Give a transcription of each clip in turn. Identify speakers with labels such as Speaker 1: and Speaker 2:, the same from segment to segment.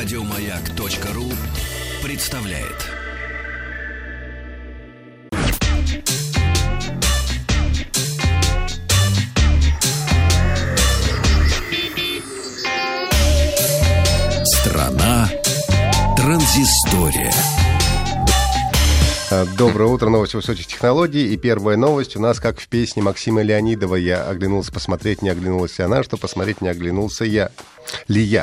Speaker 1: Радиомаяк.ру представляет. Страна транзистория.
Speaker 2: А, Доброе утро, новости высоких технологий. И первая новость у нас, как в песне Максима Леонидова «Я оглянулся посмотреть, не оглянулась она, что посмотреть не оглянулся я» ли.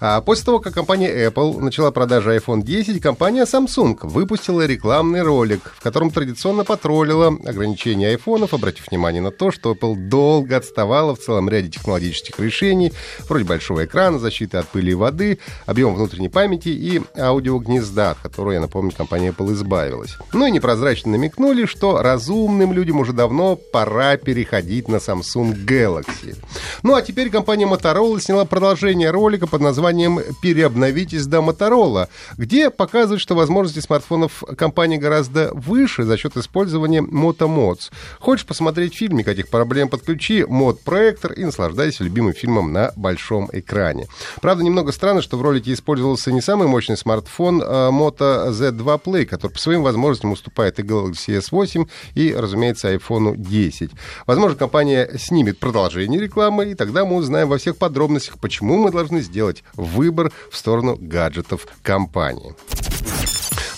Speaker 2: А после того, как компания Apple начала продажи iPhone 10, компания Samsung выпустила рекламный ролик, в котором традиционно потроллила ограничения айфонов, обратив внимание на то, что Apple долго отставала в целом ряде технологических решений, вроде большого экрана, защиты от пыли и воды, объем внутренней памяти и аудиогнезда, от которого, я напомню, компания Apple избавилась. Ну и непрозрачно намекнули, что разумным людям уже давно пора переходить на Samsung Galaxy. Ну а теперь компания Motorola сняла продолжение ролика под названием «Переобновитесь до Motorola», где показывают, что возможности смартфонов компании гораздо выше за счет использования Moto Mods. Хочешь посмотреть фильм, никаких проблем, подключи мод-проектор и наслаждайся любимым фильмом на большом экране. Правда, немного странно, что в ролике использовался не самый мощный смартфон а Moto Z2 Play, который по своим возможностям уступает и Galaxy S8, и, разумеется, iPhone 10. Возможно, компания снимет продолжение рекламы, и тогда мы узнаем во всех подробностях, почему мы должны сделать выбор в сторону гаджетов компании.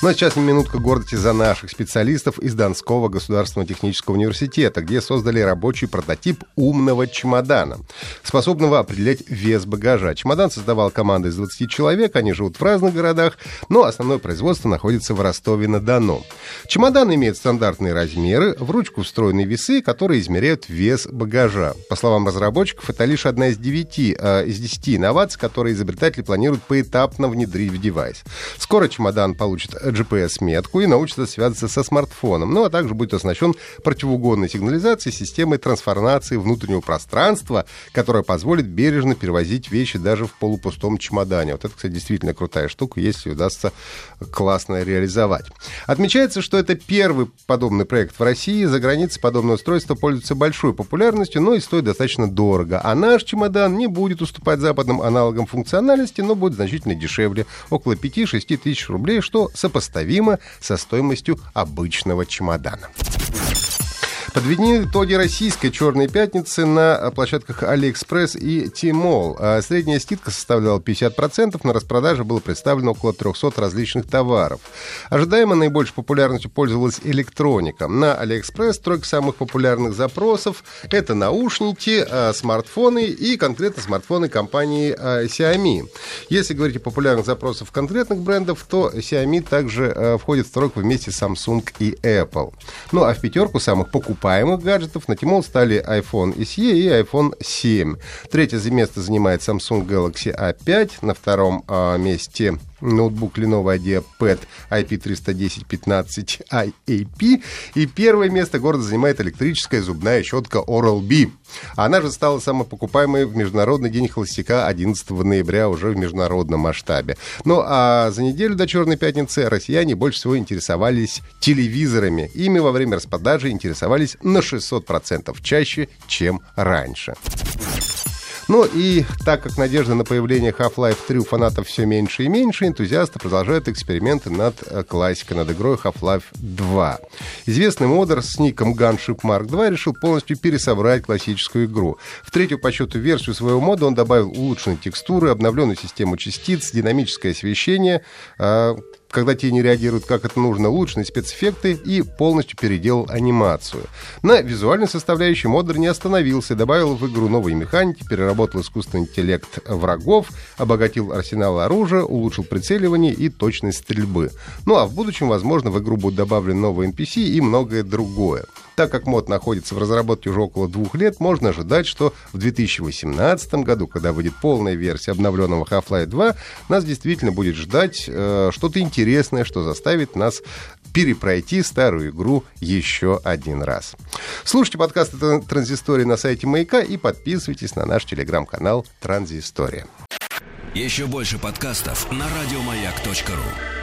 Speaker 2: Ну а сейчас минутка гордости за наших специалистов из Донского государственного технического университета, где создали рабочий прототип умного чемодана, способного определять вес багажа. Чемодан создавал команда из 20 человек, они живут в разных городах, но основное производство находится в Ростове-на-Дону. Чемодан имеет стандартные размеры, в ручку встроены весы, которые измеряют вес багажа. По словам разработчиков, это лишь одна из девяти, э, из десяти инноваций, которые изобретатели планируют поэтапно внедрить в девайс. Скоро чемодан получит GPS-метку и научится связываться со смартфоном, ну а также будет оснащен противоугонной сигнализацией системой трансформации внутреннего пространства, которая позволит бережно перевозить вещи даже в полупустом чемодане. Вот это, кстати, действительно крутая штука, если удастся классно реализовать. Отмечается, что это первый подобный проект в России. За границей подобное устройство пользуется большой популярностью, но и стоит достаточно дорого. А наш чемодан не будет уступать западным аналогам функциональности, но будет значительно дешевле, около 5-6 тысяч рублей, что сопоставимо со стоимостью обычного чемодана. Подведены итоги российской «Черной пятницы» на площадках AliExpress и Tmall. А средняя скидка составляла 50%, на распродаже было представлено около 300 различных товаров. Ожидаемо наибольшей популярностью пользовалась электроника. На AliExpress тройка самых популярных запросов — это наушники, а, смартфоны и конкретно смартфоны компании а, Xiaomi. Если говорить о популярных запросах конкретных брендов, то Xiaomi также входит в тройку вместе с Samsung и Apple. Ну а в пятерку самых покупаемых покупаемых гаджетов на Тимол стали iPhone SE и iPhone 7. Третье место занимает Samsung Galaxy A5. На втором э, месте ноутбук Lenovo IdeaPad IP31015 IAP. И первое место города занимает электрическая зубная щетка Oral-B. Она же стала самой покупаемой в Международный день холостяка 11 ноября уже в международном масштабе. Ну а за неделю до Черной пятницы россияне больше всего интересовались телевизорами. Ими во время распродажи интересовались на 600% чаще, чем раньше. Ну и так как надежда на появление Half-Life 3 у фанатов все меньше и меньше, энтузиасты продолжают эксперименты над э, классикой, над игрой Half-Life 2. Известный модер с ником Gunship Mark 2 решил полностью пересобрать классическую игру. В третью по счету версию своего мода он добавил улучшенные текстуры, обновленную систему частиц, динамическое освещение, а, когда те не реагируют как это нужно, улучшенные спецэффекты и полностью переделал анимацию. На визуальной составляющей модер не остановился, добавил в игру новые механики, переработал искусственный интеллект врагов, обогатил арсенал оружия, улучшил прицеливание и точность стрельбы. Ну а в будущем, возможно, в игру будут добавлены новые NPC и многое другое. Так как мод находится в разработке уже около двух лет, можно ожидать, что в 2018 году, когда выйдет полная версия обновленного Half-Life 2, нас действительно будет ждать э, что-то интересное, что заставит нас перепройти старую игру еще один раз. Слушайте подкасты «Транзистория» на сайте Маяка и подписывайтесь на наш телеграм-канал «Транзистория».
Speaker 1: Еще больше подкастов на радиомаяк.ру